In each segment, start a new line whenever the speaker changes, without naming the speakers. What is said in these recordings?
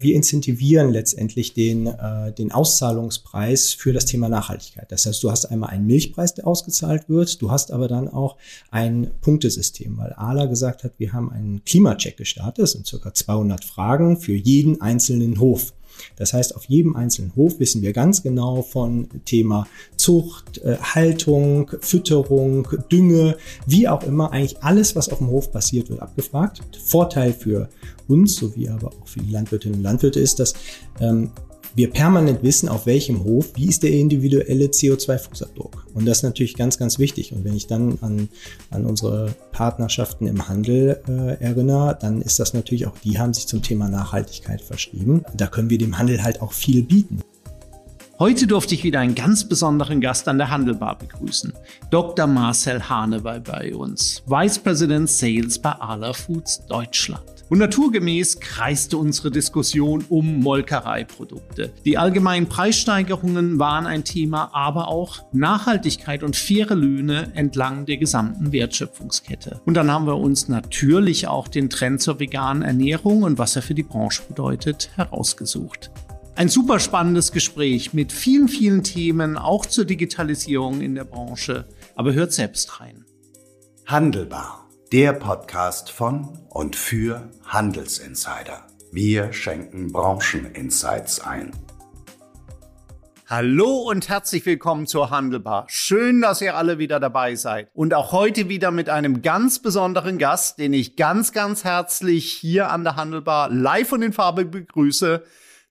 Wir incentivieren letztendlich den, äh, den Auszahlungspreis für das Thema Nachhaltigkeit. Das heißt, du hast einmal einen Milchpreis, der ausgezahlt wird, du hast aber dann auch ein Punktesystem, weil ALA gesagt hat, wir haben einen Klimacheck gestartet, das sind circa 200 Fragen für jeden einzelnen Hof. Das heißt, auf jedem einzelnen Hof wissen wir ganz genau von Thema Zucht, äh, Haltung, Fütterung, Dünge, wie auch immer, eigentlich alles, was auf dem Hof passiert, wird abgefragt. Vorteil für uns sowie aber auch für die Landwirtinnen und Landwirte ist, dass ähm, wir permanent wissen, auf welchem Hof, wie ist der individuelle CO2-Fußabdruck. Und das ist natürlich ganz, ganz wichtig. Und wenn ich dann an, an unsere Partnerschaften im Handel äh, erinnere, dann ist das natürlich auch, die haben sich zum Thema Nachhaltigkeit verschrieben. Da können wir dem Handel halt auch viel bieten.
Heute durfte ich wieder einen ganz besonderen Gast an der Handelbar begrüßen. Dr. Marcel Hane war bei uns, Vice President Sales bei Arla Foods Deutschland. Und naturgemäß kreiste unsere Diskussion um Molkereiprodukte. Die allgemeinen Preissteigerungen waren ein Thema, aber auch Nachhaltigkeit und faire Löhne entlang der gesamten Wertschöpfungskette. Und dann haben wir uns natürlich auch den Trend zur veganen Ernährung und was er für die Branche bedeutet, herausgesucht. Ein super spannendes Gespräch mit vielen, vielen Themen, auch zur Digitalisierung in der Branche. Aber hört selbst rein.
Handelbar der Podcast von und für Handelsinsider. Wir schenken Brancheninsights ein.
Hallo und herzlich willkommen zur Handelbar. Schön, dass ihr alle wieder dabei seid. Und auch heute wieder mit einem ganz besonderen Gast, den ich ganz, ganz herzlich hier an der Handelbar live und in Farbe begrüße.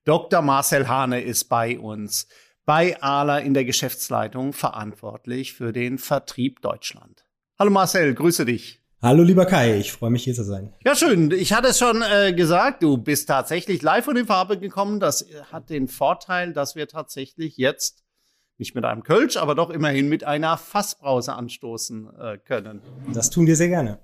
Dr. Marcel Hane ist bei uns, bei ALA in der Geschäftsleitung verantwortlich für den Vertrieb Deutschland. Hallo Marcel, grüße dich.
Hallo lieber Kai, ich freue mich hier zu sein.
Ja, schön. Ich hatte es schon äh, gesagt, du bist tatsächlich live von in Farbe gekommen. Das hat den Vorteil, dass wir tatsächlich jetzt nicht mit einem Kölsch, aber doch immerhin mit einer Fassbrause anstoßen äh, können.
Das tun wir sehr gerne.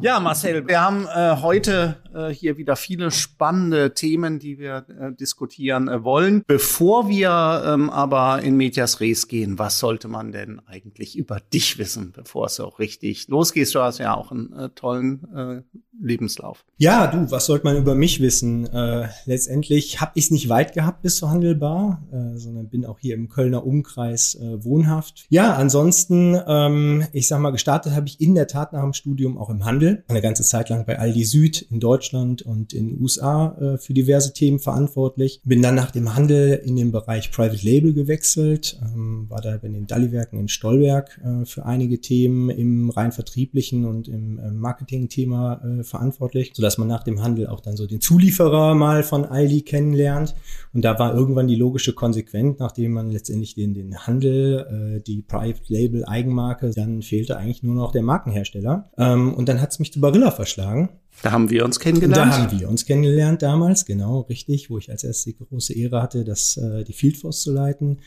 Ja, Marcel, wir haben äh, heute äh, hier wieder viele spannende Themen, die wir äh, diskutieren äh, wollen. Bevor wir ähm, aber in Medias Res gehen, was sollte man denn eigentlich über dich wissen, bevor es auch richtig losgeht? Du hast ja auch einen äh, tollen äh, Lebenslauf.
Ja, du, was sollte man über mich wissen? Äh, letztendlich habe ich es nicht weit gehabt bis zur Handelbar, äh, sondern bin auch hier im Kölner Umkreis äh, wohnhaft. Ja, ansonsten, ähm, ich sag mal, gestartet habe ich in der Tat nach dem Studium auch im Handel. Eine ganze Zeit lang bei Aldi Süd in Deutschland und in den USA äh, für diverse Themen verantwortlich. Bin dann nach dem Handel in den Bereich Private Label gewechselt, ähm, war da bei den Dalli-Werken in Stolberg äh, für einige Themen im rein vertrieblichen und im äh, Marketing-Thema äh, verantwortlich, sodass man nach dem Handel auch dann so den Zulieferer mal von Aldi kennenlernt. Und da war irgendwann die logische Konsequenz, nachdem man letztendlich den, den Handel, äh, die Private Label Eigenmarke, dann fehlte eigentlich nur noch der Markenhersteller. Ähm, und dann hat es mich zu Barilla verschlagen.
Da haben wir uns kennengelernt.
Da haben wir uns kennengelernt damals, genau, richtig, wo ich als erste die große Ehre hatte, das, äh, die Field Force zu leiten.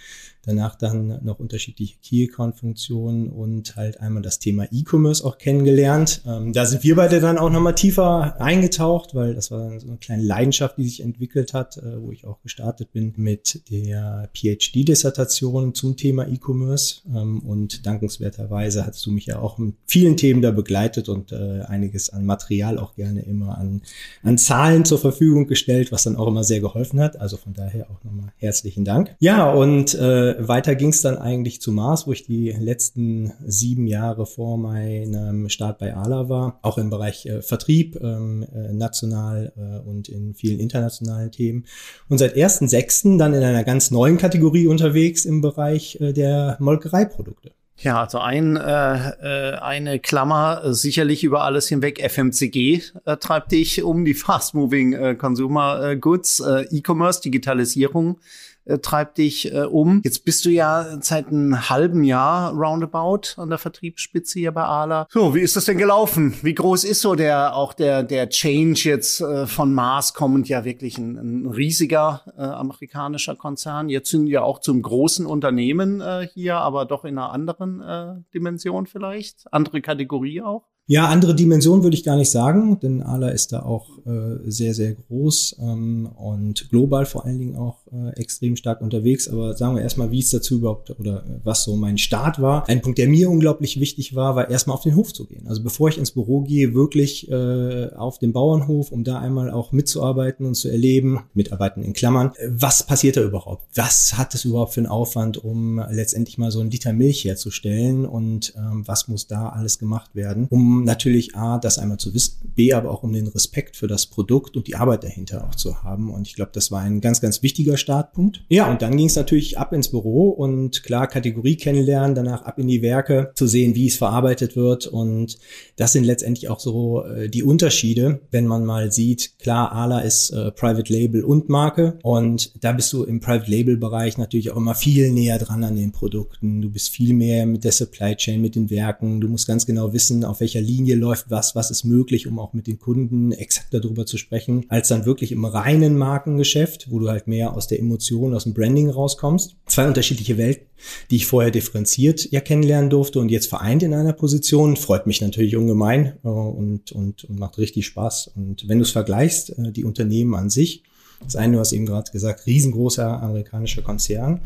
Danach dann noch unterschiedliche Key Account Funktionen und halt einmal das Thema E-Commerce auch kennengelernt. Ähm, da sind wir beide dann auch nochmal tiefer eingetaucht, weil das war so eine kleine Leidenschaft, die sich entwickelt hat, äh, wo ich auch gestartet bin mit der PhD-Dissertation zum Thema E-Commerce. Ähm, und dankenswerterweise hast du mich ja auch mit vielen Themen da begleitet und äh, einiges an Material auch gerne immer an, an Zahlen zur Verfügung gestellt, was dann auch immer sehr geholfen hat. Also von daher auch nochmal herzlichen Dank. Ja, und äh, weiter ging es dann eigentlich zu Mars, wo ich die letzten sieben Jahre vor meinem Start bei ALA war, auch im Bereich äh, Vertrieb, ähm, äh, national äh, und in vielen internationalen Themen. Und seit 1.6. dann in einer ganz neuen Kategorie unterwegs im Bereich äh, der Molkereiprodukte.
Ja, also ein, äh, äh, eine Klammer äh, sicherlich über alles hinweg. FMCG äh, treibt dich um die Fast-Moving äh, Consumer äh, Goods, E-Commerce, Digitalisierung äh, treibt dich äh, um. Jetzt bist du ja seit einem halben Jahr roundabout an der Vertriebsspitze hier bei Ala. So, wie ist das denn gelaufen? Wie groß ist so der auch der der Change jetzt äh, von Mars kommend ja wirklich ein, ein riesiger äh, amerikanischer Konzern. Jetzt sind ja auch zum großen Unternehmen äh, hier, aber doch in einer anderen äh, Dimension vielleicht, andere Kategorie auch.
Ja, andere Dimension würde ich gar nicht sagen, denn Ala ist da auch äh, sehr, sehr groß ähm, und global vor allen Dingen auch äh, extrem stark unterwegs. Aber sagen wir erstmal, wie es dazu überhaupt oder äh, was so mein Start war. Ein Punkt, der mir unglaublich wichtig war, war erstmal auf den Hof zu gehen. Also bevor ich ins Büro gehe, wirklich äh, auf den Bauernhof, um da einmal auch mitzuarbeiten und zu erleben, mitarbeiten in Klammern, was passiert da überhaupt? Was hat es überhaupt für einen Aufwand, um letztendlich mal so einen Liter Milch herzustellen und ähm, was muss da alles gemacht werden, um natürlich A, das einmal zu wissen, B, aber auch um den Respekt für das Produkt und die Arbeit dahinter auch zu haben. Und ich glaube, das war ein ganz, ganz wichtiger Startpunkt. Ja, und dann ging es natürlich ab ins Büro und klar Kategorie kennenlernen, danach ab in die Werke, zu sehen, wie es verarbeitet wird. Und das sind letztendlich auch so äh, die Unterschiede, wenn man mal sieht, klar, Ala ist äh, Private Label und Marke. Und da bist du im Private Label Bereich natürlich auch immer viel näher dran an den Produkten. Du bist viel mehr mit der Supply Chain, mit den Werken. Du musst ganz genau wissen, auf welcher Linie läuft was, was ist möglich, um auch mit den Kunden exakt darüber zu sprechen, als dann wirklich im reinen Markengeschäft, wo du halt mehr aus der Emotion, aus dem Branding rauskommst. Zwei unterschiedliche Welten, die ich vorher differenziert ja kennenlernen durfte und jetzt vereint in einer Position. Freut mich natürlich ungemein äh, und, und, und macht richtig Spaß. Und wenn du es vergleichst, äh, die Unternehmen an sich, das eine, du hast eben gerade gesagt, riesengroßer amerikanischer Konzern,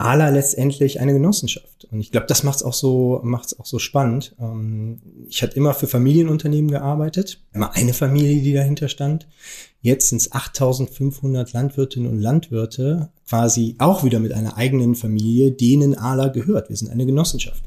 Ala letztendlich eine Genossenschaft. Und ich glaube, das macht es auch so, macht's auch so spannend. Ähm, ich hatte immer für Familienunternehmen gearbeitet, immer eine Familie, die dahinter stand. Jetzt sind es 8500 Landwirtinnen und Landwirte, quasi auch wieder mit einer eigenen Familie, denen Ala gehört. Wir sind eine Genossenschaft.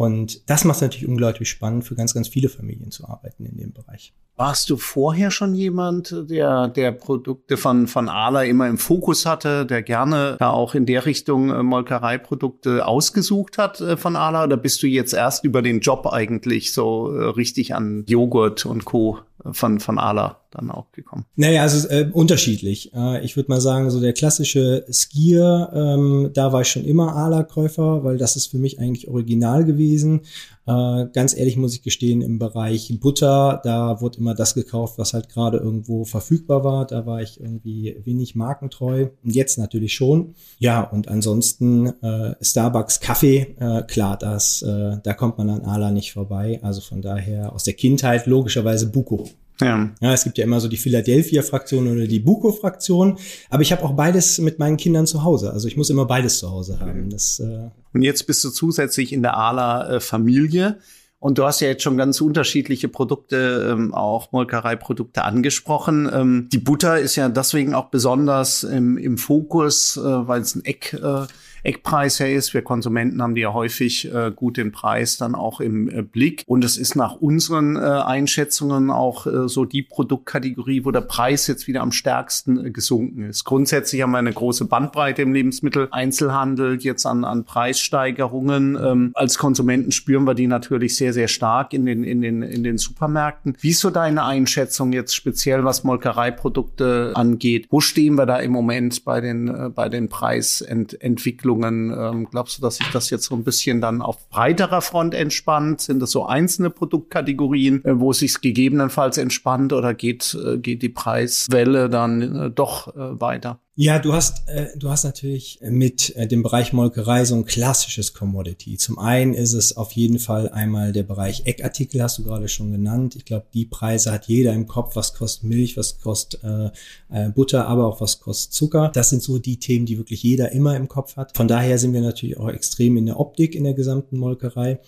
Und das macht es natürlich unglaublich spannend, für ganz, ganz viele Familien zu arbeiten in dem Bereich.
Warst du vorher schon jemand, der, der Produkte von, von Ala immer im Fokus hatte, der gerne da auch in der Richtung äh, Molkereiprodukte ausgesucht hat äh, von Ala? Oder bist du jetzt erst über den Job eigentlich so äh, richtig an Joghurt und Co von, von Ala dann auch gekommen?
Naja, also äh, unterschiedlich. Äh, ich würde mal sagen, so der klassische Skier, ähm, da war ich schon immer Ala-Käufer, weil das ist für mich eigentlich original gewesen. Äh, ganz ehrlich muss ich gestehen, im Bereich Butter, da wurde immer das gekauft, was halt gerade irgendwo verfügbar war. Da war ich irgendwie wenig markentreu. Und jetzt natürlich schon. Ja, und ansonsten äh, Starbucks Kaffee, äh, klar, das, äh, da kommt man an Ala nicht vorbei. Also von daher aus der Kindheit logischerweise Buko. Ja. ja, es gibt ja immer so die Philadelphia-Fraktion oder die Buko-Fraktion, aber ich habe auch beides mit meinen Kindern zu Hause. Also ich muss immer beides zu Hause haben. Das,
äh Und jetzt bist du zusätzlich in der Ala-Familie. Und du hast ja jetzt schon ganz unterschiedliche Produkte, ähm, auch Molkereiprodukte angesprochen. Ähm, die Butter ist ja deswegen auch besonders im, im Fokus, äh, weil es ein Eck äh, Eckpreis her ist. Wir Konsumenten haben die ja häufig äh, gut den Preis dann auch im äh, Blick. Und es ist nach unseren äh, Einschätzungen auch äh, so die Produktkategorie, wo der Preis jetzt wieder am stärksten äh, gesunken ist. Grundsätzlich haben wir eine große Bandbreite im Lebensmitteleinzelhandel jetzt an, an Preissteigerungen. Ähm, als Konsumenten spüren wir die natürlich sehr, sehr stark in den, in den, in den Supermärkten. Wie ist so deine Einschätzung jetzt speziell, was Molkereiprodukte angeht? Wo stehen wir da im Moment bei den, äh, bei den Preisentwicklungen? Entwicklungen? Ähm, glaubst du, dass sich das jetzt so ein bisschen dann auf breiterer Front entspannt? Sind das so einzelne Produktkategorien, äh, wo es sich gegebenenfalls entspannt oder geht, äh, geht die Preiswelle dann äh, doch äh, weiter?
Ja, du hast, äh, du hast natürlich mit äh, dem Bereich Molkerei so ein klassisches Commodity. Zum einen ist es auf jeden Fall einmal der Bereich Eckartikel, hast du gerade schon genannt. Ich glaube, die Preise hat jeder im Kopf. Was kostet Milch, was kostet äh, äh, Butter, aber auch was kostet Zucker. Das sind so die Themen, die wirklich jeder immer im Kopf hat. Von daher sind wir natürlich auch extrem in der Optik in der gesamten Molkerei.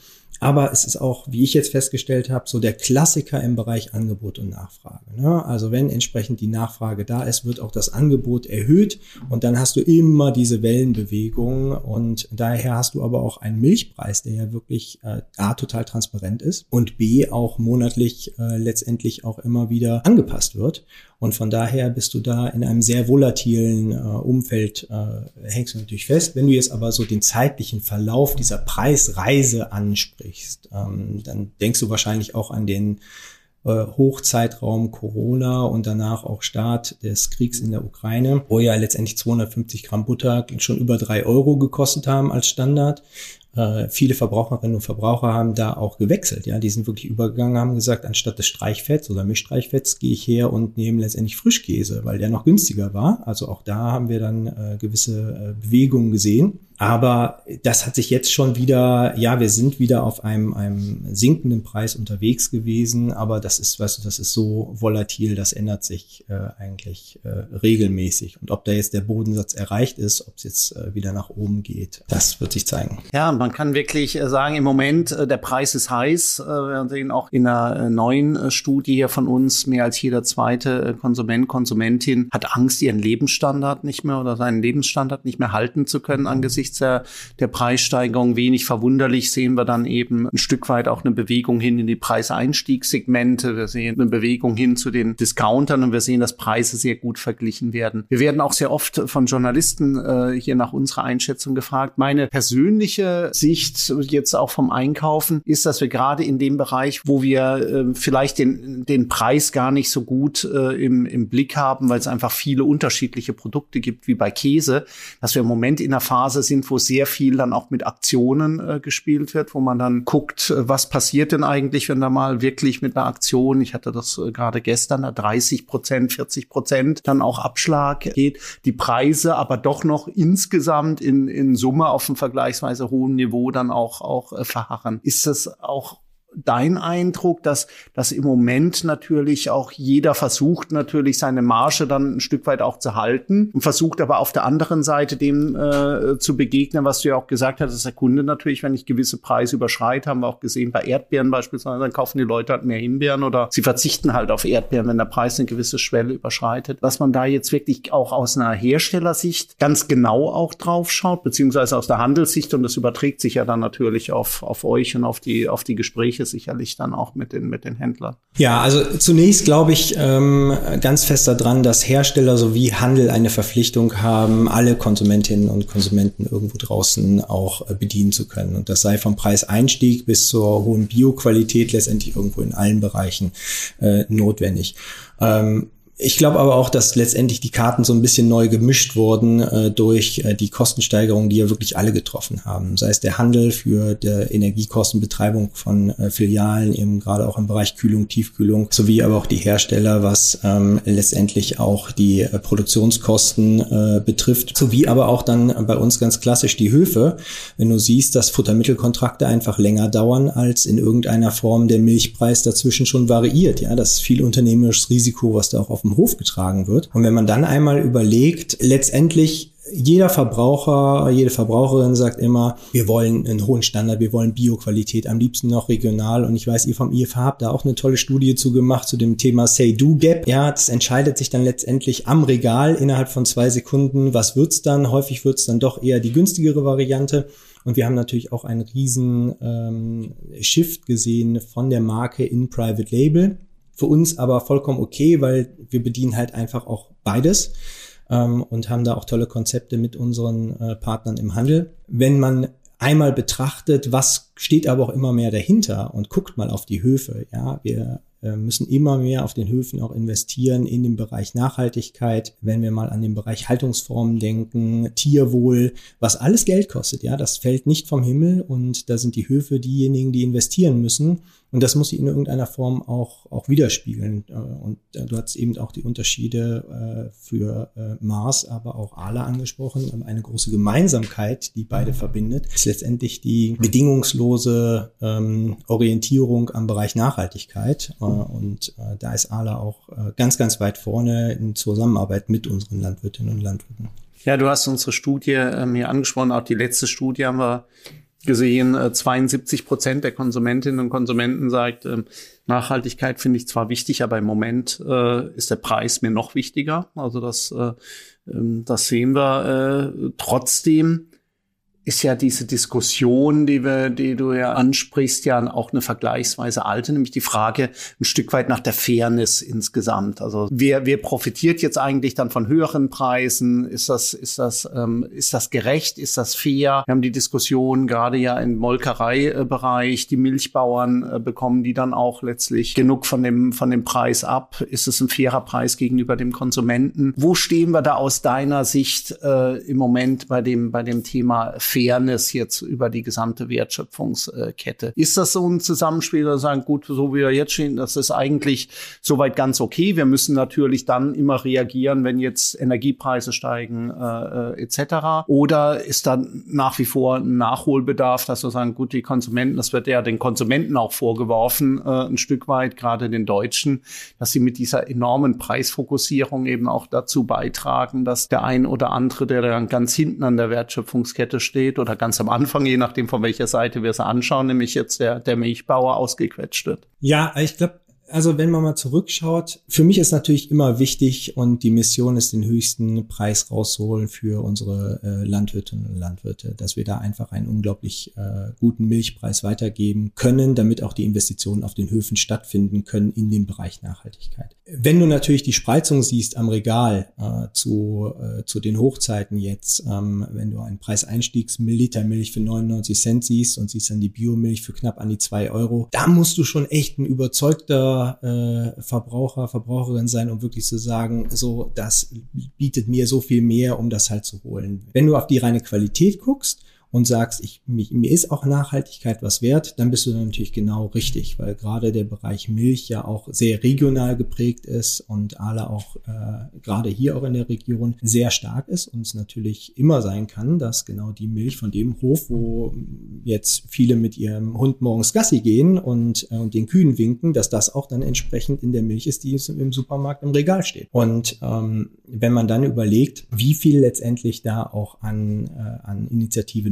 Aber es ist auch, wie ich jetzt festgestellt habe, so der Klassiker im Bereich Angebot und Nachfrage. Ne? Also wenn entsprechend die Nachfrage da ist, wird auch das Angebot erhöht und dann hast du immer diese Wellenbewegung und daher hast du aber auch einen Milchpreis, der ja wirklich äh, A, total transparent ist und B, auch monatlich äh, letztendlich auch immer wieder angepasst wird. Und von daher bist du da in einem sehr volatilen äh, Umfeld, äh, hängst du natürlich fest. Wenn du jetzt aber so den zeitlichen Verlauf dieser Preisreise ansprichst, ähm, dann denkst du wahrscheinlich auch an den Hochzeitraum Corona und danach auch Start des Kriegs in der Ukraine, wo ja letztendlich 250 Gramm Butter schon über drei Euro gekostet haben als Standard. äh, viele Verbraucherinnen und Verbraucher haben da auch gewechselt. Ja, die sind wirklich übergegangen, haben gesagt, anstatt des Streichfetts oder Mischstreichfetts gehe ich her und nehme letztendlich Frischkäse, weil der noch günstiger war. Also auch da haben wir dann äh, gewisse äh, Bewegungen gesehen. Aber das hat sich jetzt schon wieder, ja, wir sind wieder auf einem, einem sinkenden Preis unterwegs gewesen, aber das ist, weißt du, das ist so volatil, das ändert sich äh, eigentlich äh, regelmäßig. Und ob da jetzt der Bodensatz erreicht ist, ob es jetzt äh, wieder nach oben geht, das wird sich zeigen.
Ja, man kann wirklich äh, sagen, im Moment, äh, der Preis ist heiß. Äh, wir sehen auch in einer neuen Studie hier von uns, mehr als jeder zweite Konsument, Konsumentin hat Angst, ihren Lebensstandard nicht mehr oder seinen Lebensstandard nicht mehr halten zu können angesichts angesichts der, der Preissteigerung wenig verwunderlich sehen wir dann eben ein Stück weit auch eine Bewegung hin in die Preiseinstiegssegmente. Wir sehen eine Bewegung hin zu den Discountern und wir sehen, dass Preise sehr gut verglichen werden. Wir werden auch sehr oft von Journalisten äh, hier nach unserer Einschätzung gefragt. Meine persönliche Sicht jetzt auch vom Einkaufen ist, dass wir gerade in dem Bereich, wo wir äh, vielleicht den, den Preis gar nicht so gut äh, im, im Blick haben, weil es einfach viele unterschiedliche Produkte gibt, wie bei Käse, dass wir im Moment in einer Phase sind, sind, wo sehr viel dann auch mit Aktionen äh, gespielt wird, wo man dann guckt, äh, was passiert denn eigentlich, wenn da mal wirklich mit einer Aktion, ich hatte das äh, gerade gestern, 30 Prozent, 40 Prozent dann auch Abschlag geht, die Preise aber doch noch insgesamt in, in Summe auf einem vergleichsweise hohen Niveau dann auch, auch äh, verharren. Ist das auch dein Eindruck, dass, dass im Moment natürlich auch jeder versucht, natürlich seine Marge dann ein Stück weit auch zu halten und versucht aber auf der anderen Seite dem äh, zu begegnen, was du ja auch gesagt hast, dass der Kunde natürlich, wenn ich gewisse Preise überschreite, haben wir auch gesehen bei Erdbeeren beispielsweise, dann kaufen die Leute halt mehr Himbeeren oder sie verzichten halt auf Erdbeeren, wenn der Preis eine gewisse Schwelle überschreitet. Dass man da jetzt wirklich auch aus einer Herstellersicht ganz genau auch drauf schaut, beziehungsweise aus der Handelssicht und das überträgt sich ja dann natürlich auf, auf euch und auf die, auf die Gespräche Gespräche sicherlich dann auch mit den, mit den Händlern.
Ja, also zunächst glaube ich ähm, ganz fest daran, dass Hersteller sowie Handel eine Verpflichtung haben, alle Konsumentinnen und Konsumenten irgendwo draußen auch äh, bedienen zu können. Und das sei vom Preiseinstieg bis zur hohen Bioqualität letztendlich irgendwo in allen Bereichen äh, notwendig. Ähm, ich glaube aber auch, dass letztendlich die Karten so ein bisschen neu gemischt wurden äh, durch äh, die Kostensteigerungen, die ja wirklich alle getroffen haben. Sei es der Handel für der Energiekostenbetreibung von äh, Filialen, eben gerade auch im Bereich Kühlung, Tiefkühlung, sowie aber auch die Hersteller, was ähm, letztendlich auch die äh, Produktionskosten äh, betrifft, sowie aber auch dann bei uns ganz klassisch die Höfe. Wenn du siehst, dass Futtermittelkontrakte einfach länger dauern, als in irgendeiner Form der Milchpreis dazwischen schon variiert. Ja, das ist viel unternehmerisches Risiko, was da auch auf dem Hof getragen wird. Und wenn man dann einmal überlegt, letztendlich jeder Verbraucher, jede Verbraucherin sagt immer, wir wollen einen hohen Standard, wir wollen Bioqualität, am liebsten noch regional. Und ich weiß, ihr vom IFH habt da auch eine tolle Studie zu gemacht zu dem Thema Say-Do-Gap. Ja, das entscheidet sich dann letztendlich am Regal innerhalb von zwei Sekunden. Was wird's dann? Häufig wird's dann doch eher die günstigere Variante. Und wir haben natürlich auch einen riesen ähm, Shift gesehen von der Marke in Private Label. Für uns aber vollkommen okay, weil wir bedienen halt einfach auch beides ähm, und haben da auch tolle Konzepte mit unseren äh, Partnern im Handel. Wenn man einmal betrachtet, was steht aber auch immer mehr dahinter und guckt mal auf die Höfe. Ja, wir äh, müssen immer mehr auf den Höfen auch investieren in den Bereich Nachhaltigkeit. Wenn wir mal an den Bereich Haltungsformen denken, Tierwohl, was alles Geld kostet. Ja, das fällt nicht vom Himmel und da sind die Höfe diejenigen, die investieren müssen. Und das muss sich in irgendeiner Form auch, auch widerspiegeln. Äh, und äh, du hast eben auch die Unterschiede äh, für Mars, aber auch ALA angesprochen. Eine große Gemeinsamkeit, die beide verbindet, ist letztendlich die bedingungslose ähm, Orientierung am Bereich Nachhaltigkeit. Und da ist ALA auch ganz, ganz weit vorne in Zusammenarbeit mit unseren Landwirtinnen und Landwirten.
Ja, du hast unsere Studie ähm, hier angesprochen, auch die letzte Studie haben wir gesehen, 72 äh, Prozent der Konsumentinnen und Konsumenten sagt, ähm, Nachhaltigkeit finde ich zwar wichtig, aber im Moment äh, ist der Preis mir noch wichtiger. Also das, äh, ähm, das sehen wir trotzdem ist ja diese Diskussion, die wir, die du ja ansprichst, ja auch eine vergleichsweise alte, nämlich die Frage ein Stück weit nach der Fairness insgesamt. Also wer, wer profitiert jetzt eigentlich dann von höheren Preisen? Ist das, ist das, ähm, ist das gerecht? Ist das fair? Wir haben die Diskussion gerade ja im Molkereibereich, die Milchbauern äh, bekommen die dann auch letztlich genug von dem, von dem Preis ab? Ist es ein fairer Preis gegenüber dem Konsumenten? Wo stehen wir da aus deiner Sicht äh, im Moment bei dem, bei dem Thema jetzt über die gesamte Wertschöpfungskette. Ist das so ein Zusammenspiel, oder sagen, gut, so wie wir jetzt stehen, das ist eigentlich soweit ganz okay. Wir müssen natürlich dann immer reagieren, wenn jetzt Energiepreise steigen äh, äh etc. Oder ist dann nach wie vor ein Nachholbedarf, dass wir sagen, gut, die Konsumenten, das wird ja den Konsumenten auch vorgeworfen, äh, ein Stück weit, gerade den Deutschen, dass sie mit dieser enormen Preisfokussierung eben auch dazu beitragen, dass der ein oder andere, der dann ganz hinten an der Wertschöpfungskette steht oder ganz am Anfang, je nachdem von welcher Seite wir es anschauen, nämlich jetzt der, der Milchbauer ausgequetscht wird.
Ja, ich glaube, also wenn man mal zurückschaut, für mich ist natürlich immer wichtig und die Mission ist, den höchsten Preis rauszuholen für unsere äh, Landwirtinnen und Landwirte, dass wir da einfach einen unglaublich äh, guten Milchpreis weitergeben können, damit auch die Investitionen auf den Höfen stattfinden können in dem Bereich Nachhaltigkeit. Wenn du natürlich die Spreizung siehst am Regal äh, zu, äh, zu den Hochzeiten jetzt, ähm, wenn du einen Preiseinstiegs Milliliter Milch für 99 Cent siehst und siehst dann die Biomilch für knapp an die zwei Euro, da musst du schon echt ein überzeugter äh, Verbraucher, Verbraucherin sein, um wirklich zu sagen, so, das bietet mir so viel mehr, um das halt zu holen. Wenn du auf die reine Qualität guckst, und sagst, ich, mich, mir ist auch Nachhaltigkeit was wert, dann bist du natürlich genau richtig, weil gerade der Bereich Milch ja auch sehr regional geprägt ist und alle auch äh, gerade hier auch in der Region sehr stark ist und es natürlich immer sein kann, dass genau die Milch von dem Hof, wo jetzt viele mit ihrem Hund morgens Gassi gehen und, äh, und den Kühen winken, dass das auch dann entsprechend in der Milch ist, die im Supermarkt im Regal steht. Und ähm, wenn man dann überlegt, wie viel letztendlich da auch an, äh, an Initiative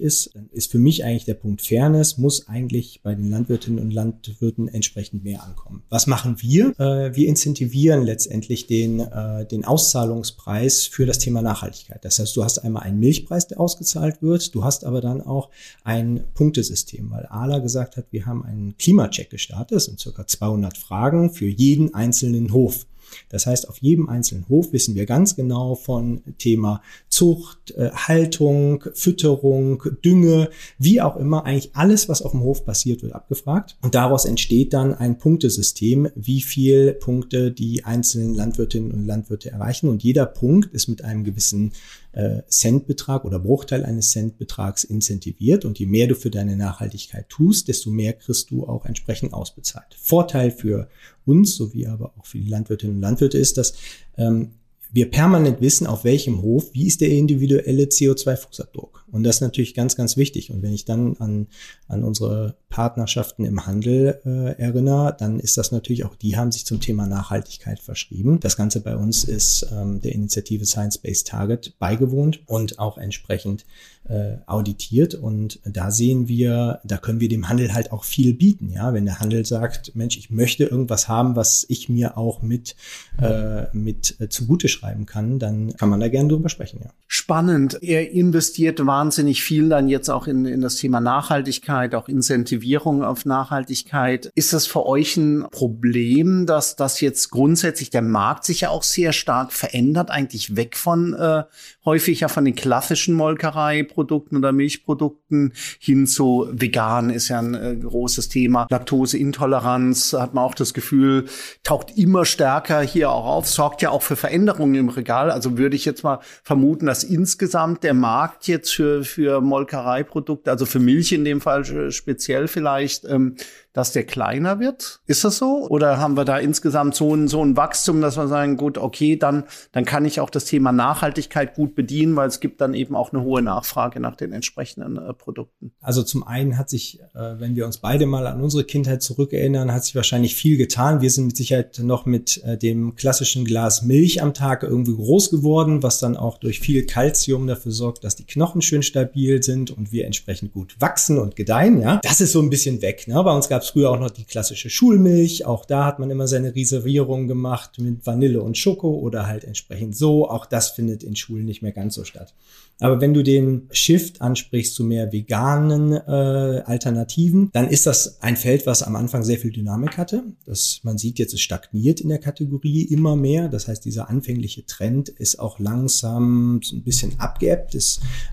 ist, dann ist für mich eigentlich der Punkt Fairness, muss eigentlich bei den Landwirtinnen und Landwirten entsprechend mehr ankommen. Was machen wir? Äh, wir incentivieren letztendlich den, äh, den Auszahlungspreis für das Thema Nachhaltigkeit. Das heißt, du hast einmal einen Milchpreis, der ausgezahlt wird, du hast aber dann auch ein Punktesystem, weil ALA gesagt hat, wir haben einen Klimacheck gestartet, das sind circa 200 Fragen für jeden einzelnen Hof. Das heißt, auf jedem einzelnen Hof wissen wir ganz genau von Thema Zucht, äh, Haltung, Fütterung, Dünge, wie auch immer, eigentlich alles, was auf dem Hof passiert, wird abgefragt. Und daraus entsteht dann ein Punktesystem, wie viel Punkte die einzelnen Landwirtinnen und Landwirte erreichen. Und jeder Punkt ist mit einem gewissen äh, Centbetrag oder Bruchteil eines Centbetrags incentiviert. Und je mehr du für deine Nachhaltigkeit tust, desto mehr kriegst du auch entsprechend ausbezahlt. Vorteil für uns sowie aber auch für die Landwirtinnen und Landwirte ist, dass ähm, wir permanent wissen, auf welchem Hof, wie ist der individuelle CO2-Fußabdruck. Und das ist natürlich ganz, ganz wichtig. Und wenn ich dann an, an unsere Partnerschaften im Handel äh, erinnere, dann ist das natürlich auch, die haben sich zum Thema Nachhaltigkeit verschrieben. Das Ganze bei uns ist ähm, der Initiative Science-Based Target beigewohnt und auch entsprechend äh, auditiert. Und da sehen wir, da können wir dem Handel halt auch viel bieten. Ja, wenn der Handel sagt, Mensch, ich möchte irgendwas haben, was ich mir auch mit, äh, mit äh, zugute schreiben kann, dann kann man da gerne drüber sprechen. Ja.
Spannend. Er investiert wahnsinnig viel dann jetzt auch in, in das Thema Nachhaltigkeit, auch Incentivierung auf Nachhaltigkeit. Ist das für euch ein Problem, dass das jetzt grundsätzlich der Markt sich ja auch sehr stark verändert, eigentlich weg von äh, häufig ja von den klassischen Molkereiprodukten oder Milchprodukten hin zu vegan ist ja ein äh, großes Thema. Laktoseintoleranz hat man auch das Gefühl, taucht immer stärker hier auch auf, sorgt ja auch für Veränderungen im Regal. Also würde ich jetzt mal vermuten, dass insgesamt der Markt jetzt für, für Molkereiprodukte, also für Milch in dem Fall speziell vielleicht, ähm, dass der kleiner wird? Ist das so? Oder haben wir da insgesamt so ein, so ein Wachstum, dass wir sagen, gut, okay, dann, dann kann ich auch das Thema Nachhaltigkeit gut bedienen, weil es gibt dann eben auch eine hohe Nachfrage nach den entsprechenden äh, Produkten.
Also zum einen hat sich, äh, wenn wir uns beide mal an unsere Kindheit zurückerinnern, hat sich wahrscheinlich viel getan. Wir sind mit Sicherheit noch mit äh, dem klassischen Glas Milch am Tag irgendwie groß geworden, was dann auch durch viel Kalzium dafür sorgt, dass die Knochen schön stabil sind und wir entsprechend gut wachsen und gedeihen. Ja, das ist so ein bisschen weg. Ne? Bei uns gab es früher auch noch die klassische Schulmilch. Auch da hat man immer seine Reservierung gemacht mit Vanille und Schoko oder halt entsprechend so. Auch das findet in Schulen nicht mehr ganz so statt. Aber wenn du den Shift ansprichst zu mehr veganen äh, Alternativen, dann ist das ein Feld, was am Anfang sehr viel Dynamik hatte. Das, man sieht jetzt, es stagniert in der Kategorie immer mehr. Das heißt, dieser anfängliche Trend ist auch langsam ein bisschen abgeebbt.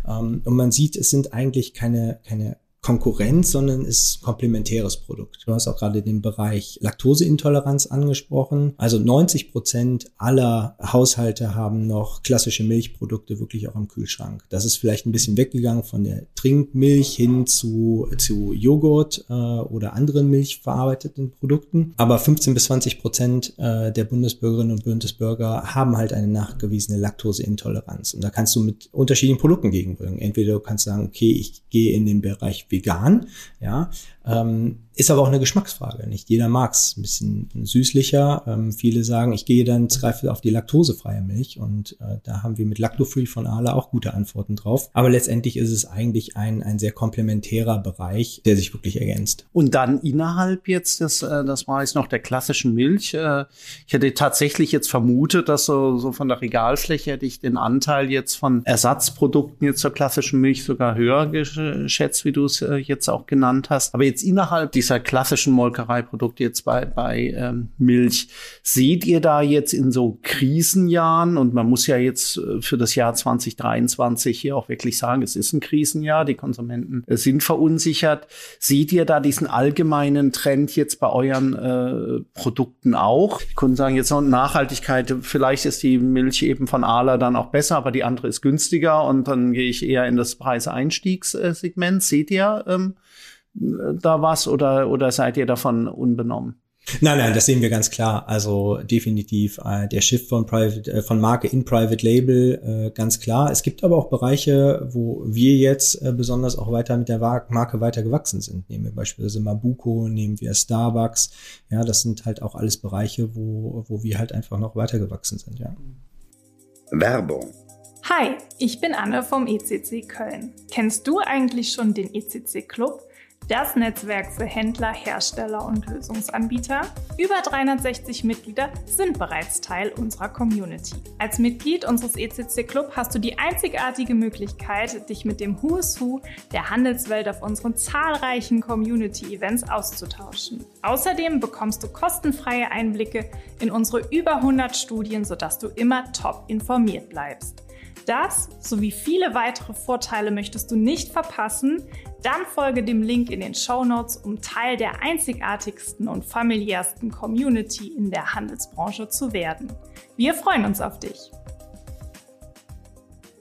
Ähm, und man sieht, es sind eigentlich keine, keine Konkurrenz, sondern ist komplementäres Produkt. Du hast auch gerade den Bereich Laktoseintoleranz angesprochen. Also 90 Prozent aller Haushalte haben noch klassische Milchprodukte wirklich auch im Kühlschrank. Das ist vielleicht ein bisschen weggegangen von der Trinkmilch hin zu, zu Joghurt äh, oder anderen milchverarbeiteten Produkten. Aber 15 bis 20 Prozent äh, der Bundesbürgerinnen und Bundesbürger haben halt eine nachgewiesene Laktoseintoleranz. Und da kannst du mit unterschiedlichen Produkten gegenwirken. Entweder du kannst sagen, okay, ich gehe in den Bereich vegan, ja, ähm, ist aber auch eine Geschmacksfrage. Nicht jeder mag's ein bisschen süßlicher. Ähm, viele sagen, ich gehe dann greife auf die laktosefreie Milch und äh, da haben wir mit Lactofree von Ala auch gute Antworten drauf. Aber letztendlich ist es eigentlich ein, ein sehr komplementärer Bereich, der sich wirklich ergänzt.
Und dann innerhalb jetzt des, äh, das war jetzt noch der klassischen Milch. Äh, ich hätte tatsächlich jetzt vermutet, dass so, so von der Regalfläche hätte ich den Anteil jetzt von Ersatzprodukten jetzt zur klassischen Milch sogar höher geschätzt, wie du es äh, jetzt auch genannt hast. Aber jetzt innerhalb dieser klassischen Molkereiprodukte jetzt bei, bei ähm, Milch, seht ihr da jetzt in so Krisenjahren und man muss ja jetzt äh, für das Jahr 2023 hier auch wirklich sagen, es ist ein Krisenjahr, die Konsumenten äh, sind verunsichert. Seht ihr da diesen allgemeinen Trend jetzt bei euren äh, Produkten auch? Ich könnte sagen, jetzt noch Nachhaltigkeit, vielleicht ist die Milch eben von Ala dann auch besser, aber die andere ist günstiger und dann gehe ich eher in das Preiseinstiegssegment. Seht ihr ähm, da was oder, oder seid ihr davon unbenommen?
Nein, nein, das sehen wir ganz klar. Also definitiv äh, der Shift von Private, äh, von Marke in Private Label äh, ganz klar. Es gibt aber auch Bereiche, wo wir jetzt äh, besonders auch weiter mit der Marke weiter gewachsen sind. Nehmen wir beispielsweise Mabuko, nehmen wir Starbucks. Ja, das sind halt auch alles Bereiche, wo, wo wir halt einfach noch weiter gewachsen sind. Ja.
Werbung.
Hi, ich bin Anne vom ECC Köln. Kennst du eigentlich schon den ECC Club? Das Netzwerk für Händler, Hersteller und Lösungsanbieter. Über 360 Mitglieder sind bereits Teil unserer Community. Als Mitglied unseres ECC Club hast du die einzigartige Möglichkeit, dich mit dem Who's Who der Handelswelt auf unseren zahlreichen Community-Events auszutauschen. Außerdem bekommst du kostenfreie Einblicke in unsere über 100 Studien, sodass du immer top informiert bleibst. Das sowie viele weitere Vorteile möchtest du nicht verpassen, dann folge dem Link in den Show Notes, um Teil der einzigartigsten und familiärsten Community in der Handelsbranche zu werden. Wir freuen uns auf dich.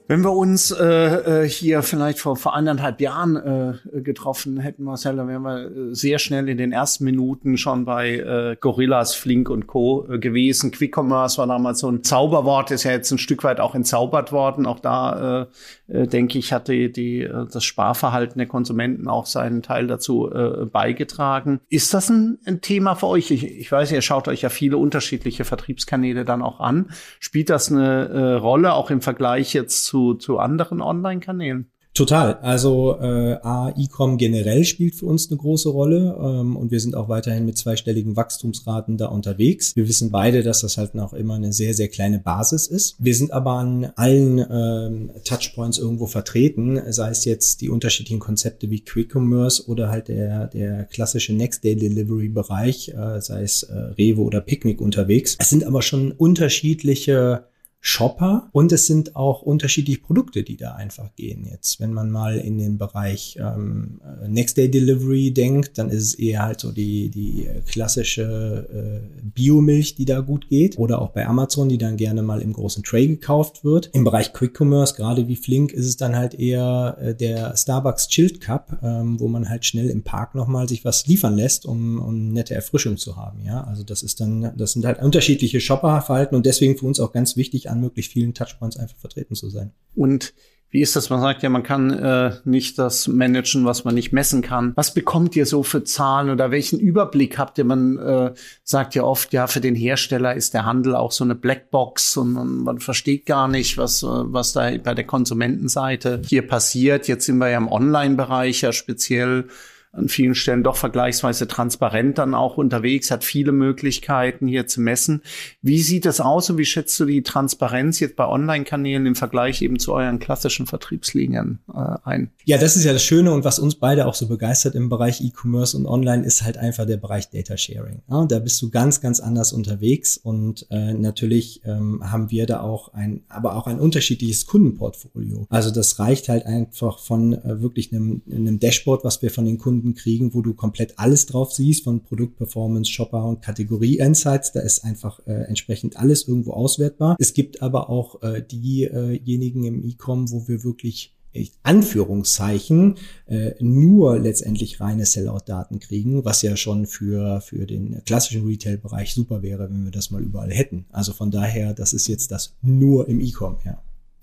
Wenn wir uns äh, äh, hier vielleicht vor, vor anderthalb Jahren äh, getroffen hätten, Marcel, dann wären wir äh, sehr schnell in den ersten Minuten schon bei äh, Gorillas, Flink und Co. Äh, gewesen. Quick Commerce war damals so ein Zauberwort, ist ja jetzt ein Stück weit auch entzaubert worden. Auch da, äh, äh, denke ich, hat die, die, äh, das Sparverhalten der Konsumenten auch seinen Teil dazu äh, beigetragen. Ist das ein, ein Thema für euch? Ich, ich weiß, ihr schaut euch ja viele unterschiedliche Vertriebskanäle dann auch an. Spielt das eine äh, Rolle, auch im Vergleich jetzt zu, zu anderen Online-Kanälen?
Total. Also äh, A, E-Com generell spielt für uns eine große Rolle ähm, und wir sind auch weiterhin mit zweistelligen Wachstumsraten da unterwegs. Wir wissen beide, dass das halt noch immer eine sehr, sehr kleine Basis ist. Wir sind aber an allen ähm, Touchpoints irgendwo vertreten, sei es jetzt die unterschiedlichen Konzepte wie Quick Commerce oder halt der, der klassische Next Day Delivery Bereich, äh, sei es äh, Rewe oder Picknick unterwegs. Es sind aber schon unterschiedliche Shopper und es sind auch unterschiedliche Produkte, die da einfach gehen. Jetzt, wenn man mal in den Bereich ähm, Next Day Delivery denkt, dann ist es eher halt so die, die klassische äh, Biomilch, die da gut geht. Oder auch bei Amazon, die dann gerne mal im großen Tray gekauft wird. Im Bereich Quick Commerce, gerade wie Flink, ist es dann halt eher äh, der Starbucks Chilled Cup, ähm, wo man halt schnell im Park nochmal sich was liefern lässt, um, um nette Erfrischung zu haben. Ja, also das ist dann, das sind halt unterschiedliche Shopperverhalten und deswegen für uns auch ganz wichtig, an möglichst vielen Touchpoints einfach vertreten zu sein.
Und wie ist das? Man sagt ja, man kann äh, nicht das managen, was man nicht messen kann. Was bekommt ihr so für Zahlen oder welchen Überblick habt ihr? Man äh, sagt ja oft, ja, für den Hersteller ist der Handel auch so eine Blackbox und man, man versteht gar nicht, was, äh, was da bei der Konsumentenseite hier passiert. Jetzt sind wir ja im Online-Bereich ja speziell an vielen Stellen doch vergleichsweise transparent dann auch unterwegs, hat viele Möglichkeiten hier zu messen. Wie sieht das aus und wie schätzt du die Transparenz jetzt bei Online-Kanälen im Vergleich eben zu euren klassischen Vertriebslinien äh, ein?
Ja, das ist ja das Schöne und was uns beide auch so begeistert im Bereich E-Commerce und Online ist halt einfach der Bereich Data Sharing. Ja, da bist du ganz, ganz anders unterwegs und äh, natürlich ähm, haben wir da auch ein, aber auch ein unterschiedliches Kundenportfolio. Also das reicht halt einfach von äh, wirklich einem, einem Dashboard, was wir von den Kunden kriegen, wo du komplett alles drauf siehst, von Produktperformance, Shopper und Kategorie-Insights. Da ist einfach äh, entsprechend alles irgendwo auswertbar. Es gibt aber auch äh, diejenigen im E-Com, wo wir wirklich Anführungszeichen äh, nur letztendlich reine Sellout-Daten kriegen, was ja schon für, für den klassischen Retail-Bereich super wäre, wenn wir das mal überall hätten. Also von daher, das ist jetzt das nur im E-Com, ja.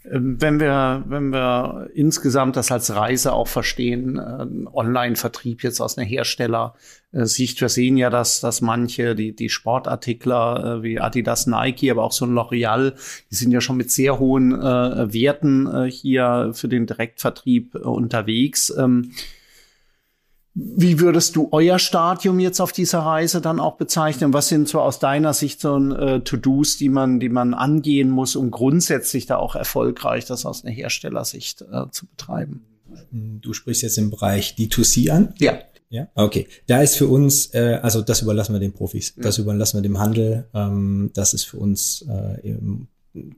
Ähm, wenn wir, wenn wir insgesamt das als Reise auch verstehen, äh, Online-Vertrieb jetzt aus einer Herstellersicht, wir sehen ja, dass, dass manche, die, die Sportartikler äh, wie Adidas, Nike, aber auch so ein L'Oreal, die sind ja schon mit sehr hohen äh, Werten äh, hier für den Direktvertrieb äh, unterwegs. Ähm, wie würdest du euer Stadium jetzt auf dieser Reise dann auch bezeichnen? Was sind so aus deiner Sicht so ein, äh, To-Dos, die man, die man angehen muss, um grundsätzlich da auch erfolgreich das aus einer Herstellersicht äh, zu betreiben?
Du sprichst jetzt im Bereich D2C an?
Ja.
Ja, okay. Da ist für uns, äh, also das überlassen wir den Profis, das überlassen wir dem Handel. Ähm, das ist für uns äh,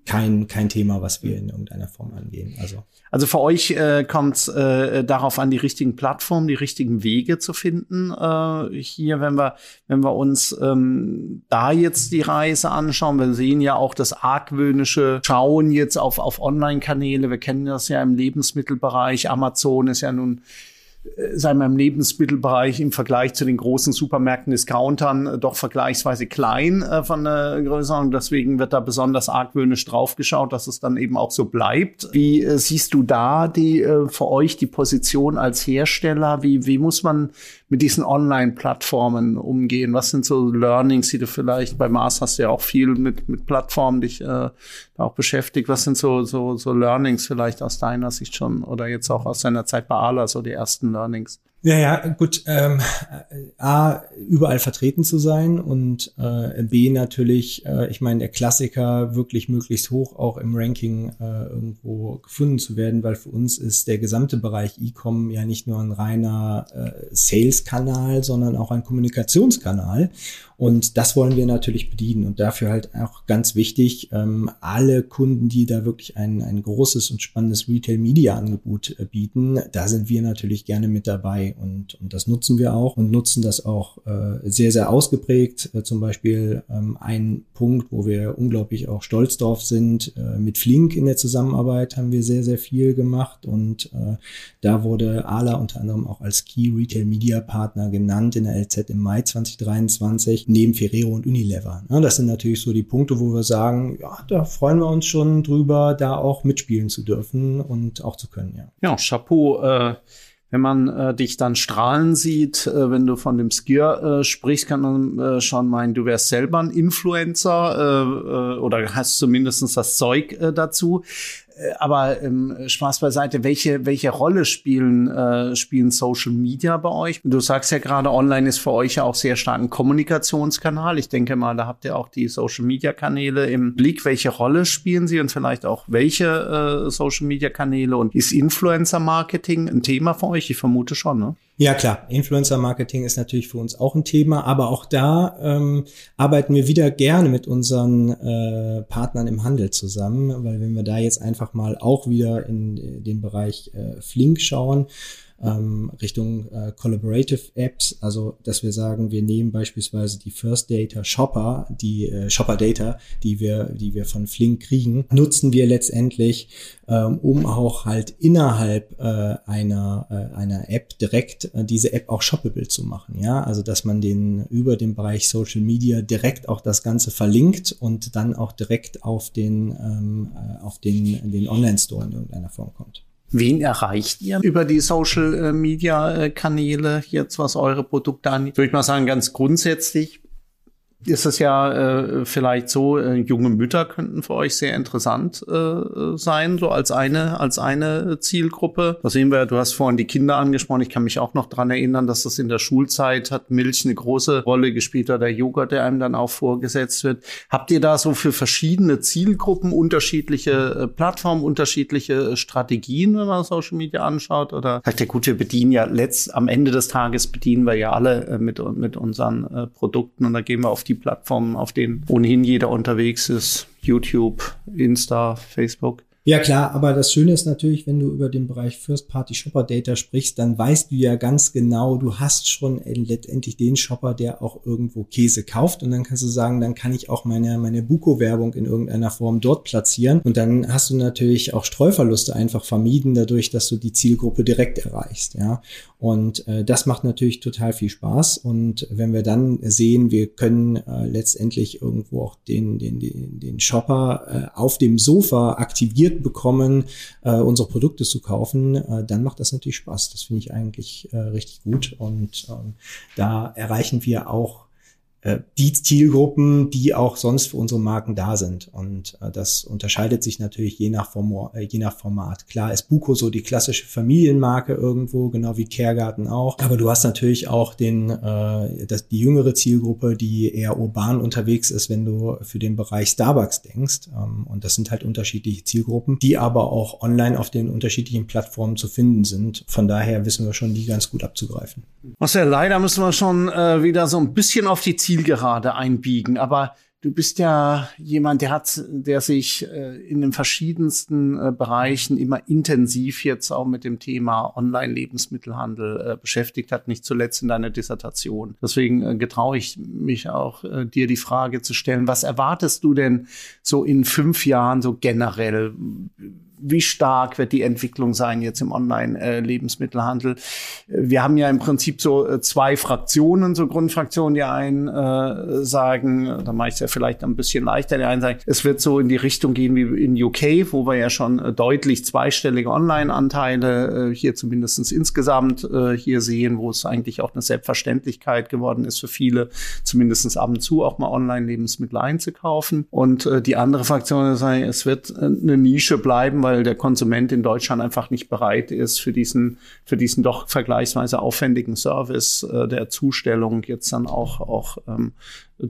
kein, kein Thema, was wir in irgendeiner Form angehen. Also,
also für euch äh, kommt es äh, darauf an, die richtigen Plattformen, die richtigen Wege zu finden. Äh, hier, wenn wir, wenn wir uns ähm, da jetzt die Reise anschauen, wir sehen ja auch das argwöhnische Schauen jetzt auf, auf Online-Kanäle. Wir kennen das ja im Lebensmittelbereich. Amazon ist ja nun sei mal im Lebensmittelbereich im Vergleich zu den großen Supermärkten, Discountern äh, doch vergleichsweise klein äh, von der Größe und deswegen wird da besonders argwöhnisch draufgeschaut, dass es dann eben auch so bleibt. Wie äh, siehst du da die äh, für euch die Position als Hersteller? Wie, wie muss man mit diesen Online-Plattformen umgehen? Was sind so Learnings, die du vielleicht bei Mars hast du ja auch viel mit, mit Plattformen dich äh, auch beschäftigt. Was sind so, so, so Learnings vielleicht aus deiner Sicht schon oder jetzt auch aus deiner Zeit bei Ala, so die ersten Learnings?
Ja, ja, gut. Ähm, A, überall vertreten zu sein und äh, B, natürlich, äh, ich meine, der Klassiker wirklich möglichst hoch auch im Ranking äh, irgendwo gefunden zu werden, weil für uns ist der gesamte Bereich E-Com ja nicht nur ein reiner äh, Sales-Kanal, sondern auch ein Kommunikationskanal. Und das wollen wir natürlich bedienen und dafür halt auch ganz wichtig, ähm, alle Kunden, die da wirklich ein, ein großes und spannendes Retail-Media-Angebot äh, bieten, da sind wir natürlich gerne mit dabei und, und das nutzen wir auch und nutzen das auch äh, sehr, sehr ausgeprägt. Äh, zum Beispiel ähm, ein Punkt, wo wir unglaublich auch stolz drauf sind, äh, mit Flink in der Zusammenarbeit haben wir sehr, sehr viel gemacht und äh, da wurde ALA unter anderem auch als Key Retail Media Partner genannt in der LZ im Mai 2023 neben Ferrero und Unilever. Ja, das sind natürlich so die Punkte, wo wir sagen, ja, da freuen wir uns schon drüber, da auch mitspielen zu dürfen und auch zu können. Ja,
ja Chapeau. Äh wenn man äh, dich dann strahlen sieht, äh, wenn du von dem Skier äh, sprichst, kann man äh, schon meinen, du wärst selber ein Influencer äh, äh, oder hast zumindest das Zeug dazu. Äh, aber ähm, Spaß beiseite, welche, welche Rolle spielen, äh, spielen Social Media bei euch? Du sagst ja gerade, online ist für euch ja auch sehr stark ein Kommunikationskanal. Ich denke mal, da habt ihr auch die Social Media Kanäle im Blick. Welche Rolle spielen sie und vielleicht auch welche äh, Social Media Kanäle? Und ist Influencer Marketing ein Thema für euch? Ich vermute schon, ne?
Ja klar, Influencer-Marketing ist natürlich für uns auch ein Thema, aber auch da ähm, arbeiten wir wieder gerne mit unseren äh, Partnern im Handel zusammen, weil wenn wir da jetzt einfach mal auch wieder in den Bereich äh, Flink schauen, ähm, Richtung äh, Collaborative Apps, also dass wir sagen, wir nehmen beispielsweise die First Data Shopper, die äh, Shopper Data, die wir, die wir von Flink kriegen, nutzen wir letztendlich, ähm, um auch halt innerhalb äh, einer, äh, einer App direkt äh, diese App auch shoppable zu machen. Ja, also dass man den über den Bereich Social Media direkt auch das Ganze verlinkt und dann auch direkt auf den, ähm, äh, auf den, den Online-Store in irgendeiner Form kommt.
Wen erreicht ihr über die Social äh, Media äh, Kanäle jetzt, was eure Produkte angeht? Würde ich mal sagen, ganz grundsätzlich ist es ja äh, vielleicht so, äh, junge Mütter könnten für euch sehr interessant äh, sein, so als eine, als eine Zielgruppe. Da sehen wir, du hast vorhin die Kinder angesprochen. Ich kann mich auch noch dran erinnern, dass das in der Schulzeit hat Milch eine große Rolle gespielt oder der Joghurt, der einem dann auch vorgesetzt wird. Habt ihr da so für verschiedene Zielgruppen unterschiedliche äh, Plattformen, unterschiedliche äh, Strategien, wenn man Social Media anschaut? Oder sagt der gut, wir bedienen ja letzt, am Ende des Tages bedienen wir ja alle äh, mit, mit unseren äh, Produkten und da gehen wir auf die Plattformen, auf denen ohnehin jeder unterwegs ist. YouTube, Insta, Facebook.
Ja klar, aber das Schöne ist natürlich, wenn du über den Bereich First-Party-Shopper-Data sprichst, dann weißt du ja ganz genau, du hast schon letztendlich den Shopper, der auch irgendwo Käse kauft und dann kannst du sagen, dann kann ich auch meine, meine Buko-Werbung in irgendeiner Form dort platzieren und dann hast du natürlich auch Streuverluste einfach vermieden dadurch, dass du die Zielgruppe direkt erreichst, ja. Und äh, das macht natürlich total viel Spaß. Und wenn wir dann sehen, wir können äh, letztendlich irgendwo auch den, den, den, den Shopper äh, auf dem Sofa aktiviert bekommen, äh, unsere Produkte zu kaufen, äh, dann macht das natürlich Spaß. Das finde ich eigentlich äh, richtig gut. Und ähm, da erreichen wir auch äh, die Zielgruppen, die auch sonst für unsere Marken da sind. Und äh, das unterscheidet sich natürlich je nach, Format, äh, je nach Format. Klar ist Buko so die klassische Familienmarke irgendwo, genau wie Kehrgarten auch. Aber du hast natürlich auch den, äh, das, die jüngere Zielgruppe, die eher urban unterwegs ist, wenn du für den Bereich Starbucks denkst. Ähm, und das sind halt unterschiedliche Zielgruppen, die aber auch online auf den unterschiedlichen Plattformen zu finden sind. Von daher wissen wir schon, die ganz gut abzugreifen.
Ja leider müssen wir schon äh, wieder so ein bisschen auf die Zielgruppe Zielgerade einbiegen. Aber du bist ja jemand, der hat, der sich äh, in den verschiedensten äh, Bereichen immer intensiv jetzt auch mit dem Thema Online-Lebensmittelhandel äh, beschäftigt hat, nicht zuletzt in deiner Dissertation. Deswegen getraue ich mich auch, dir die Frage zu stellen, was erwartest du denn so in fünf Jahren so generell? Wie stark wird die Entwicklung sein jetzt im Online-Lebensmittelhandel? Wir haben ja im Prinzip so äh, zwei Fraktionen, so Grundfraktionen. Die einen äh, sagen, da mache ich es ja vielleicht ein bisschen leichter, die einen sagen, es wird so in die Richtung gehen wie in UK, wo wir ja schon äh, deutlich zweistellige Online-Anteile äh, hier zumindest insgesamt äh, hier sehen, wo es eigentlich auch eine Selbstverständlichkeit geworden ist für viele, zumindest ab und zu auch mal Online-Lebensmittel einzukaufen. Und äh, die andere Fraktion sagt, es wird eine Nische bleiben, weil weil der Konsument in Deutschland einfach nicht bereit ist, für diesen, für diesen doch vergleichsweise aufwendigen Service äh, der Zustellung jetzt dann auch, auch ähm,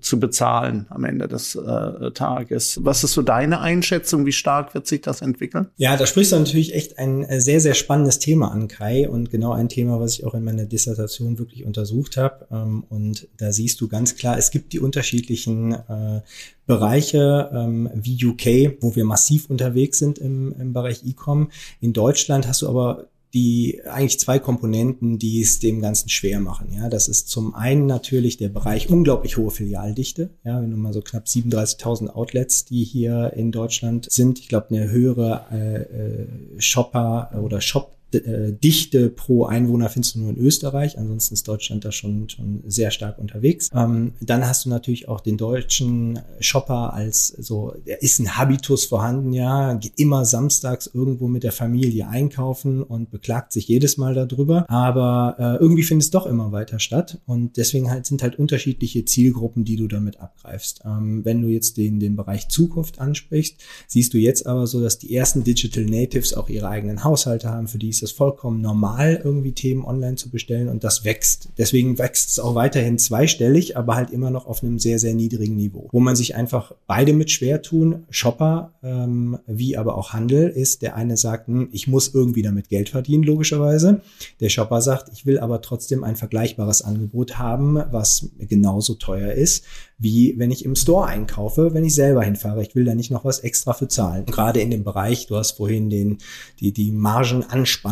zu bezahlen am Ende des äh, Tages. Was ist so deine Einschätzung? Wie stark wird sich das entwickeln?
Ja, da sprichst du natürlich echt ein äh, sehr, sehr spannendes Thema an, Kai. Und genau ein Thema, was ich auch in meiner Dissertation wirklich untersucht habe. Ähm, und da siehst du ganz klar, es gibt die unterschiedlichen äh, Bereiche ähm, wie UK, wo wir massiv unterwegs sind im, im Bereich E-Com. In Deutschland hast du aber die eigentlich zwei Komponenten, die es dem Ganzen schwer machen. Ja, das ist zum einen natürlich der Bereich unglaublich hohe Filialdichte. Ja, wenn du mal so knapp 37.000 Outlets, die hier in Deutschland sind, ich glaube eine höhere äh, äh Shopper oder Shop Dichte pro Einwohner findest du nur in Österreich, ansonsten ist Deutschland da schon, schon sehr stark unterwegs. Ähm, dann hast du natürlich auch den deutschen Shopper als so, der ist ein Habitus vorhanden, ja, geht immer samstags irgendwo mit der Familie einkaufen und beklagt sich jedes Mal darüber, aber äh, irgendwie findet es doch immer weiter statt und deswegen halt sind halt unterschiedliche Zielgruppen, die du damit abgreifst. Ähm, wenn du jetzt den, den Bereich Zukunft ansprichst, siehst du jetzt aber so, dass die ersten Digital Natives auch ihre eigenen Haushalte haben, für die ist es vollkommen normal, irgendwie Themen online zu bestellen und das wächst. Deswegen wächst es auch weiterhin zweistellig, aber halt immer noch auf einem sehr, sehr niedrigen Niveau. Wo man sich einfach beide mit schwer tun, Shopper ähm, wie aber auch Handel, ist, der eine sagt, hm, ich muss irgendwie damit Geld verdienen, logischerweise. Der Shopper sagt, ich will aber trotzdem ein vergleichbares Angebot haben, was genauso teuer ist wie wenn ich im Store einkaufe, wenn ich selber hinfahre. Ich will da nicht noch was extra für zahlen. Gerade in dem Bereich, du hast vorhin den, die, die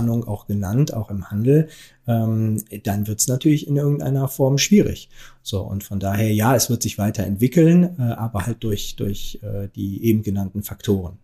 Margenanspannung auch genannt, auch im Handel, ähm, dann wird es natürlich in irgendeiner Form schwierig. So, und von daher, ja, es wird sich weiterentwickeln, äh, aber halt durch, durch äh, die eben genannten Faktoren.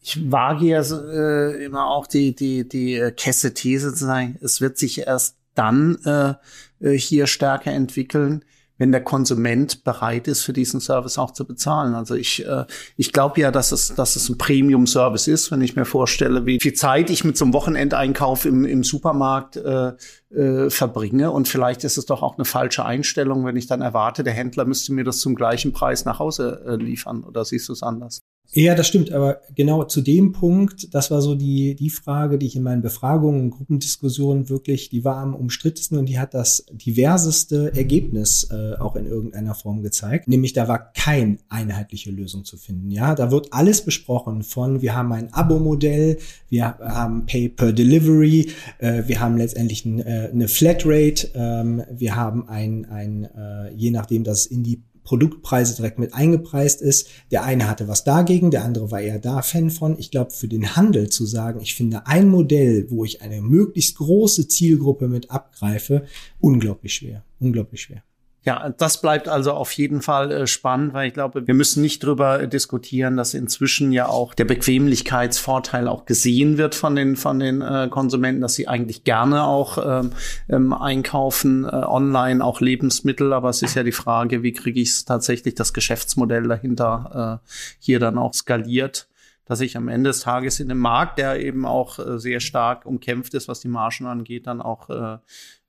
Ich wage ja äh, immer auch die, die, die äh, Kesse-These zu sagen, es wird sich erst dann äh, äh hier stärker entwickeln, wenn der Konsument bereit ist, für diesen Service auch zu bezahlen. Also ich, äh, ich glaube ja, dass es, dass es ein Premium-Service ist, wenn ich mir vorstelle, wie viel Zeit ich mit so einem Wochenendeinkauf im, im Supermarkt äh, äh, verbringe. Und vielleicht ist es doch auch eine falsche Einstellung, wenn ich dann erwarte, der Händler müsste mir das zum gleichen Preis nach Hause äh, liefern. Oder siehst du es anders?
Ja, das stimmt, aber genau zu dem Punkt, das war so die, die Frage, die ich in meinen Befragungen Gruppendiskussionen wirklich, die war am umstrittensten und die hat das diverseste Ergebnis äh, auch in irgendeiner Form gezeigt. Nämlich da war kein einheitliche Lösung zu finden. Ja, da wird alles besprochen von, wir haben ein Abo-Modell, wir haben Pay per Delivery, äh, wir haben letztendlich ein, äh, eine Flatrate, ähm, wir haben ein, ein äh, je nachdem, dass es in die Produktpreise direkt mit eingepreist ist. Der eine hatte was dagegen, der andere war eher da Fan von. Ich glaube, für den Handel zu sagen, ich finde ein Modell, wo ich eine möglichst große Zielgruppe mit abgreife, unglaublich schwer. Unglaublich schwer.
Ja, das bleibt also auf jeden Fall äh, spannend, weil ich glaube, wir müssen nicht drüber äh, diskutieren, dass inzwischen ja auch der Bequemlichkeitsvorteil auch gesehen wird von den von den äh, Konsumenten, dass sie eigentlich gerne auch ähm, ähm, einkaufen äh, online auch Lebensmittel, aber es ist ja die Frage, wie kriege ich tatsächlich das Geschäftsmodell dahinter äh, hier dann auch skaliert dass ich am Ende des Tages in einem Markt, der eben auch äh, sehr stark umkämpft ist, was die Margen angeht, dann auch äh,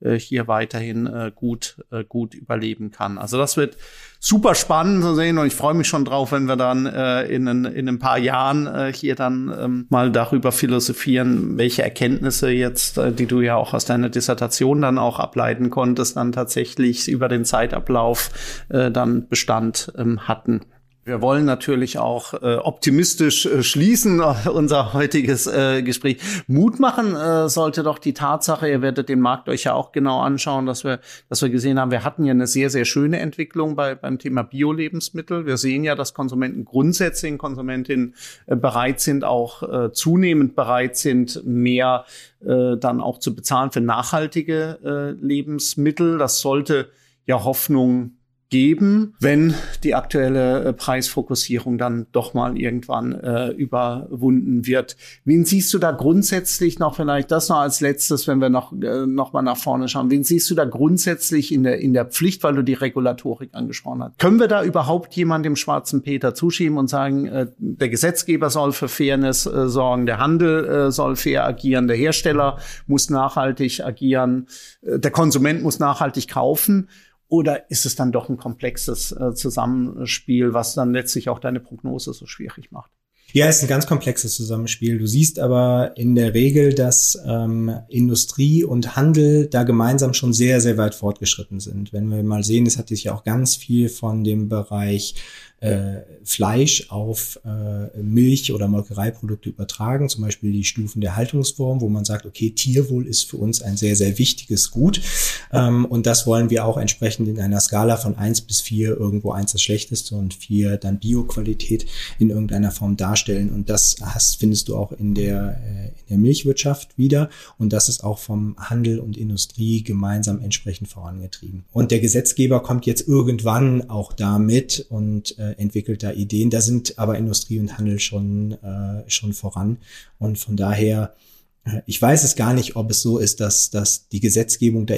äh, hier weiterhin gut, gut überleben kann. Also das wird super spannend zu sehen und ich freue mich schon drauf, wenn wir dann in, in, in ein paar Jahren hier dann ähm, mal darüber philosophieren, welche Erkenntnisse jetzt, die du ja auch aus deiner Dissertation dann auch ableiten konntest, dann tatsächlich über den Zeitablauf dann Bestand ähm, hatten. Wir wollen natürlich auch äh, optimistisch äh, schließen, äh, unser heutiges äh, Gespräch. Mut machen äh, sollte doch die Tatsache, ihr werdet den Markt euch ja auch genau anschauen, dass wir, dass wir gesehen haben, wir hatten ja eine sehr, sehr schöne Entwicklung bei, beim Thema Bio-Lebensmittel. Wir sehen ja, dass Konsumenten grundsätzlich, Konsumentinnen äh, bereit sind, auch äh, zunehmend bereit sind, mehr äh, dann auch zu bezahlen für nachhaltige äh, Lebensmittel. Das sollte ja Hoffnung geben, wenn die aktuelle äh, Preisfokussierung dann doch mal irgendwann äh, überwunden wird. Wen siehst du da grundsätzlich noch vielleicht das noch als letztes, wenn wir noch äh, noch mal nach vorne schauen? Wen siehst du da grundsätzlich in der in der Pflicht, weil du die Regulatorik angesprochen hast? Können wir da überhaupt jemand dem schwarzen Peter zuschieben und sagen, äh, der Gesetzgeber soll für Fairness äh, sorgen, der Handel äh, soll fair agieren, der Hersteller muss nachhaltig agieren, äh, der Konsument muss nachhaltig kaufen? Oder ist es dann doch ein komplexes äh, Zusammenspiel, was dann letztlich auch deine Prognose so schwierig macht?
Ja, es ist ein ganz komplexes Zusammenspiel. Du siehst aber in der Regel, dass ähm, Industrie und Handel da gemeinsam schon sehr, sehr weit fortgeschritten sind. Wenn wir mal sehen, es hat sich ja auch ganz viel von dem Bereich äh, Fleisch auf äh, Milch- oder Molkereiprodukte übertragen, zum Beispiel die Stufen der Haltungsform, wo man sagt, okay, Tierwohl ist für uns ein sehr, sehr wichtiges Gut. Ähm, und das wollen wir auch entsprechend in einer Skala von eins bis vier irgendwo eins das Schlechteste und vier dann Bioqualität in irgendeiner Form darstellen. Und das hast, findest du auch in der, äh, in der Milchwirtschaft wieder. Und das ist auch vom Handel und Industrie gemeinsam entsprechend vorangetrieben. Und der Gesetzgeber kommt jetzt irgendwann auch damit und äh, entwickelt da Ideen. Da sind aber Industrie und Handel schon, äh, schon voran. Und von daher ich weiß es gar nicht, ob es so ist, dass, dass die Gesetzgebung da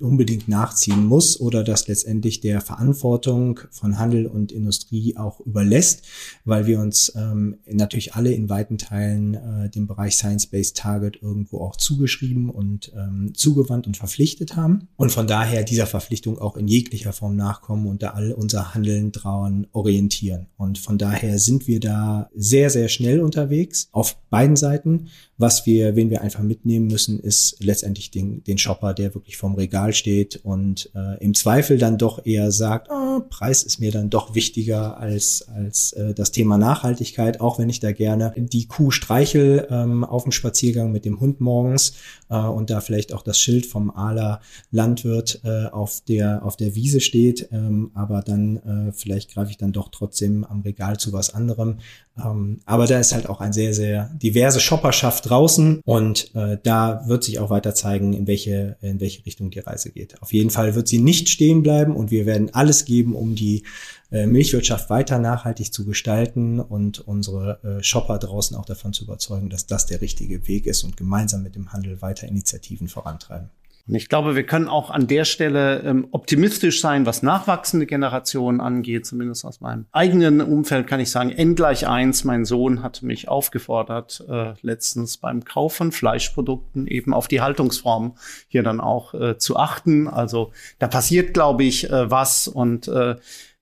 unbedingt nachziehen muss oder dass letztendlich der Verantwortung von Handel und Industrie auch überlässt, weil wir uns ähm, natürlich alle in weiten Teilen äh, dem Bereich Science-Based Target irgendwo auch zugeschrieben und ähm, zugewandt und verpflichtet haben und von daher dieser Verpflichtung auch in jeglicher Form nachkommen und da all unser Handeln dran orientieren. Und von daher sind wir da sehr, sehr schnell unterwegs auf beiden Seiten. Was wir, wen wir einfach mitnehmen müssen, ist letztendlich den, den Shopper, der wirklich vorm Regal steht und äh, im Zweifel dann doch eher sagt, oh, Preis ist mir dann doch wichtiger als, als äh, das Thema Nachhaltigkeit, auch wenn ich da gerne die Kuh streichel ähm, auf dem Spaziergang mit dem Hund morgens äh, und da vielleicht auch das Schild vom Aler Landwirt äh, auf, der, auf der Wiese steht, ähm, aber dann äh, vielleicht greife ich dann doch trotzdem am Regal zu was anderem. Ähm, aber da ist halt auch ein sehr, sehr diverse Shopperschaft draußen und äh, da wird sich auch weiter zeigen, in welche, in welche Richtung die Reise geht. Auf jeden Fall wird sie nicht stehen bleiben und wir werden alles geben, um die äh, Milchwirtschaft weiter nachhaltig zu gestalten und unsere äh, Shopper draußen auch davon zu überzeugen, dass das der richtige Weg ist und gemeinsam mit dem Handel weiter Initiativen vorantreiben.
Und ich glaube, wir können auch an der Stelle ähm, optimistisch sein, was nachwachsende Generationen angeht. Zumindest aus meinem eigenen Umfeld kann ich sagen, N gleich eins. Mein Sohn hat mich aufgefordert, äh, letztens beim Kauf von Fleischprodukten eben auf die Haltungsform hier dann auch äh, zu achten. Also da passiert, glaube ich, äh, was und äh,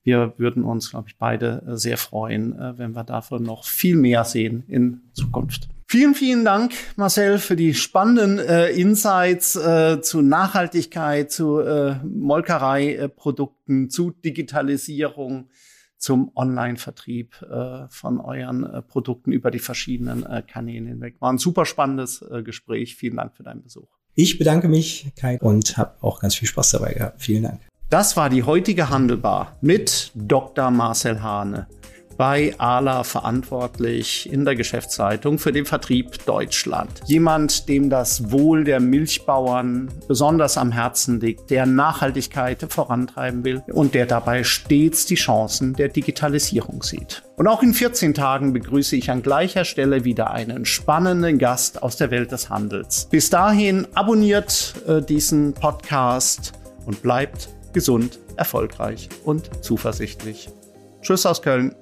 wir würden uns, glaube ich, beide äh, sehr freuen, äh, wenn wir davon noch viel mehr sehen in Zukunft. Vielen, vielen Dank, Marcel, für die spannenden äh, Insights äh, zu Nachhaltigkeit, zu äh, Molkereiprodukten, zu Digitalisierung, zum Online-Vertrieb äh, von euren äh, Produkten über die verschiedenen äh, Kanäle hinweg. War ein super spannendes Gespräch. Vielen Dank für deinen Besuch.
Ich bedanke mich, Kai, und habe auch ganz viel Spaß dabei gehabt. Vielen Dank.
Das war die heutige Handelbar mit Dr. Marcel Hane bei ALA verantwortlich in der Geschäftsleitung für den Vertrieb Deutschland. Jemand, dem das Wohl der Milchbauern besonders am Herzen liegt, der Nachhaltigkeit vorantreiben will und der dabei stets die Chancen der Digitalisierung sieht. Und auch in 14 Tagen begrüße ich an gleicher Stelle wieder einen spannenden Gast aus der Welt des Handels. Bis dahin abonniert äh, diesen Podcast und bleibt gesund, erfolgreich und zuversichtlich. Tschüss aus Köln.